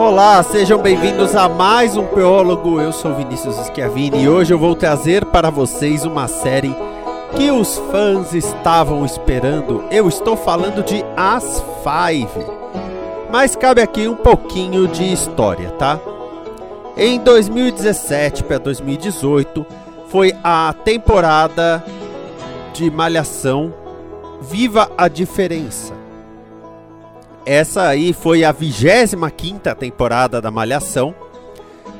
Olá, sejam bem-vindos a mais um Peólogo. Eu sou Vinícius Schiavini e hoje eu vou trazer para vocês uma série que os fãs estavam esperando. Eu estou falando de As Five. Mas cabe aqui um pouquinho de história, tá? Em 2017 para 2018 foi a temporada de Malhação Viva a Diferença. Essa aí foi a 25 quinta temporada da Malhação,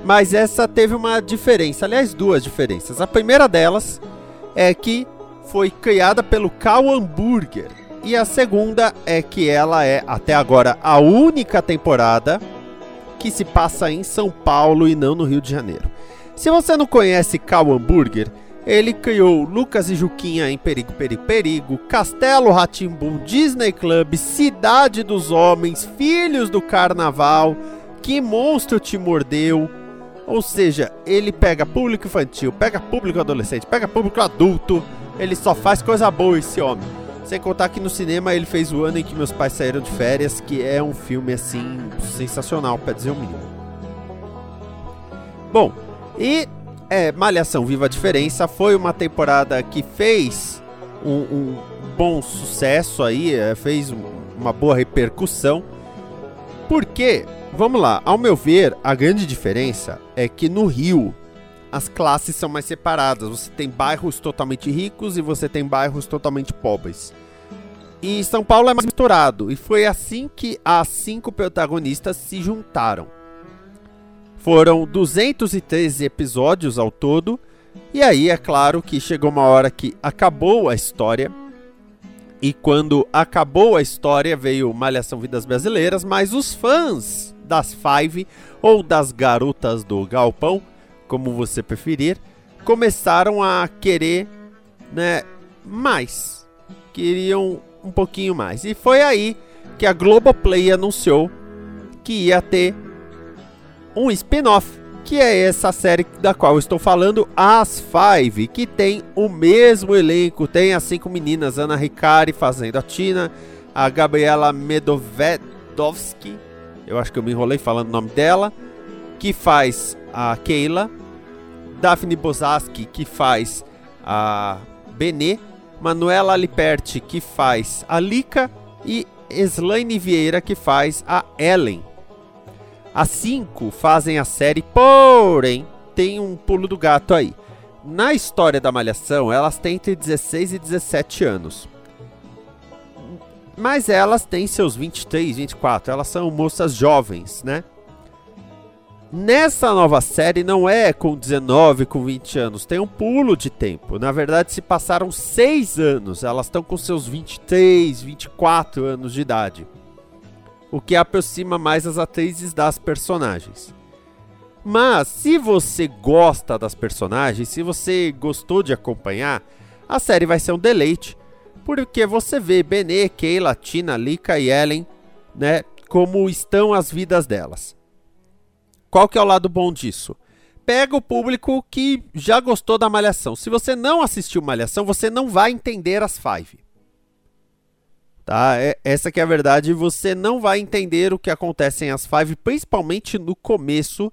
mas essa teve uma diferença, aliás duas diferenças. A primeira delas é que foi criada pelo Cal Hamburger e a segunda é que ela é até agora a única temporada que se passa em São Paulo e não no Rio de Janeiro. Se você não conhece Cal Hamburger, ele criou Lucas e Juquinha em Perigo, Perigo, Perigo, Castelo Ratimbum, Disney Club, Cidade dos Homens, Filhos do Carnaval, Que Monstro Te Mordeu. Ou seja, ele pega público infantil, pega público adolescente, pega público adulto. Ele só faz coisa boa esse homem. Sem contar que no cinema ele fez o ano em que meus pais saíram de férias, que é um filme assim sensacional, para dizer o mínimo. Bom, e é, Malhação Viva a Diferença foi uma temporada que fez um, um bom sucesso aí, é, fez uma boa repercussão. Porque, vamos lá, ao meu ver, a grande diferença é que no Rio as classes são mais separadas. Você tem bairros totalmente ricos e você tem bairros totalmente pobres. E São Paulo é mais misturado. E foi assim que as cinco protagonistas se juntaram. Foram 213 episódios ao todo. E aí é claro que chegou uma hora que acabou a história. E quando acabou a história veio Malhação Vidas Brasileiras, mas os fãs das Five ou das garotas do Galpão, como você preferir, começaram a querer, né, mais. Queriam um pouquinho mais. E foi aí que a Globoplay anunciou que ia ter um spin-off, que é essa série da qual estou falando, As Five, que tem o mesmo elenco, tem as cinco meninas, Ana Ricari fazendo a Tina, a Gabriela Medovedovsky, eu acho que eu me enrolei falando o nome dela, que faz a Keila, Daphne Bozaski, que faz a Benê, Manuela Liperti, que faz a Lika, e Slaine Vieira, que faz a Ellen. As cinco fazem a série, porém, tem um pulo do gato aí. Na história da Malhação, elas têm entre 16 e 17 anos. Mas elas têm seus 23, 24, elas são moças jovens, né? Nessa nova série não é com 19, com 20 anos, tem um pulo de tempo. Na verdade, se passaram 6 anos, elas estão com seus 23, 24 anos de idade o que aproxima mais as atrizes das personagens. Mas se você gosta das personagens, se você gostou de acompanhar, a série vai ser um deleite, porque você vê Benê, Keila, Tina, Lika e Ellen, né, como estão as vidas delas. Qual que é o lado bom disso? Pega o público que já gostou da Malhação. Se você não assistiu Malhação, você não vai entender as Five. Tá? É, essa que é a verdade. Você não vai entender o que acontece em As Five, principalmente no começo,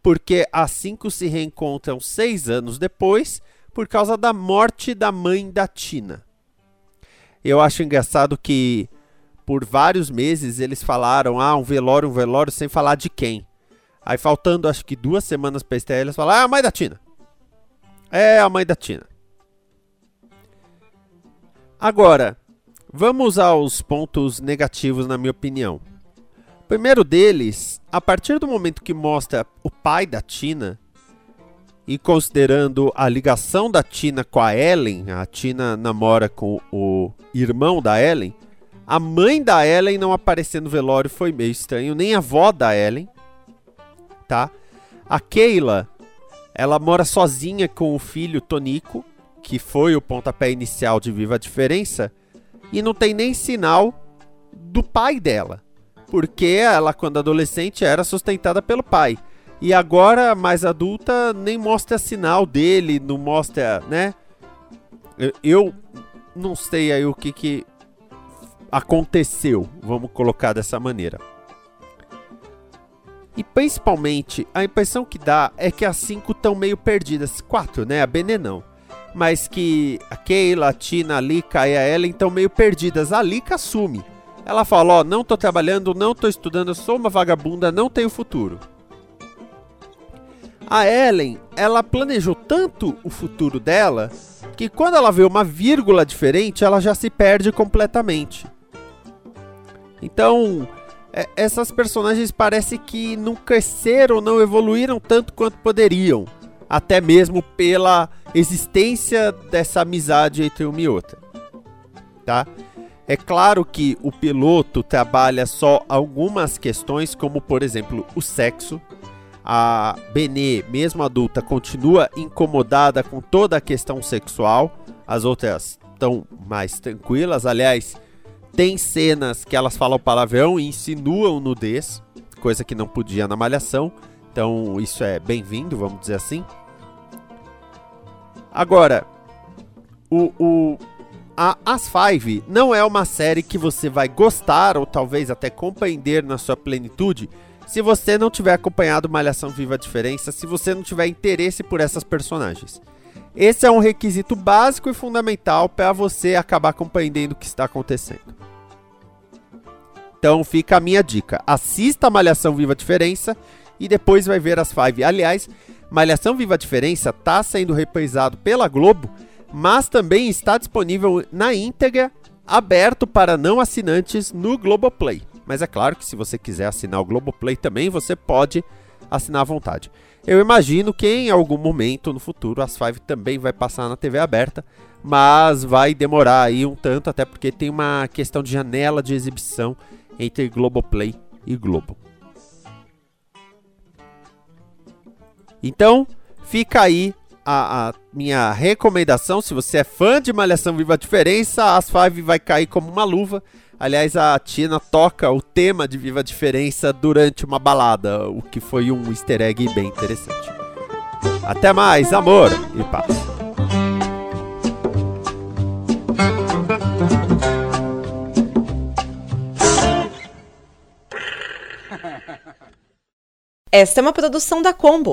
porque as cinco se reencontram seis anos depois por causa da morte da mãe da Tina. Eu acho engraçado que por vários meses eles falaram, ah, um velório, um velório, sem falar de quem. Aí faltando acho que duas semanas para estreia, eles falaram, ah, a mãe da Tina. É a mãe da Tina. Agora, Vamos aos pontos negativos, na minha opinião. primeiro deles, a partir do momento que mostra o pai da Tina, e considerando a ligação da Tina com a Ellen, a Tina namora com o irmão da Ellen, a mãe da Ellen não aparecer no velório foi meio estranho, nem a avó da Ellen, tá? A Keila, ela mora sozinha com o filho Tonico, que foi o pontapé inicial de Viva a Diferença, e não tem nem sinal do pai dela, porque ela, quando adolescente, era sustentada pelo pai. E agora, mais adulta, nem mostra sinal dele, não mostra, né? Eu não sei aí o que, que aconteceu, vamos colocar dessa maneira. E principalmente, a impressão que dá é que as cinco estão meio perdidas. Quatro, né? A Benê não. Mas que a Keila, a Tina, a Lika e a Ellen estão meio perdidas. A Lika assume. Ela fala, ó, oh, não tô trabalhando, não tô estudando, sou uma vagabunda, não tenho futuro. A Ellen, ela planejou tanto o futuro dela que quando ela vê uma vírgula diferente, ela já se perde completamente. Então, é, essas personagens parece que não cresceram, não evoluíram tanto quanto poderiam, até mesmo pela existência dessa amizade entre uma e outra, tá? É claro que o piloto trabalha só algumas questões, como por exemplo o sexo. A Benê, mesmo adulta, continua incomodada com toda a questão sexual. As outras estão mais tranquilas. Aliás, tem cenas que elas falam palavrão e insinuam nudez, coisa que não podia na Malhação. Então isso é bem-vindo, vamos dizer assim. Agora, o, o a As Five não é uma série que você vai gostar ou talvez até compreender na sua plenitude se você não tiver acompanhado Malhação Viva a Diferença, se você não tiver interesse por essas personagens. Esse é um requisito básico e fundamental para você acabar compreendendo o que está acontecendo. Então fica a minha dica: assista a Malhação Viva a Diferença e depois vai ver as Five. Aliás, Malhação Viva a Diferença está sendo reprisado pela Globo, mas também está disponível na íntegra, aberto para não assinantes no Globoplay. Mas é claro que se você quiser assinar o Globoplay também, você pode assinar à vontade. Eu imagino que em algum momento no futuro as Five também vai passar na TV aberta, mas vai demorar aí um tanto, até porque tem uma questão de janela de exibição entre Globoplay e Globo. Então, fica aí a, a, minha recomendação. Se você é fã de Malhação Viva a Diferença, As Five vai cair como uma luva. Aliás, a Tina toca o tema de Viva a Diferença durante uma balada, o que foi um easter egg bem interessante. Até mais, amor e paz. Esta é uma produção da Combo.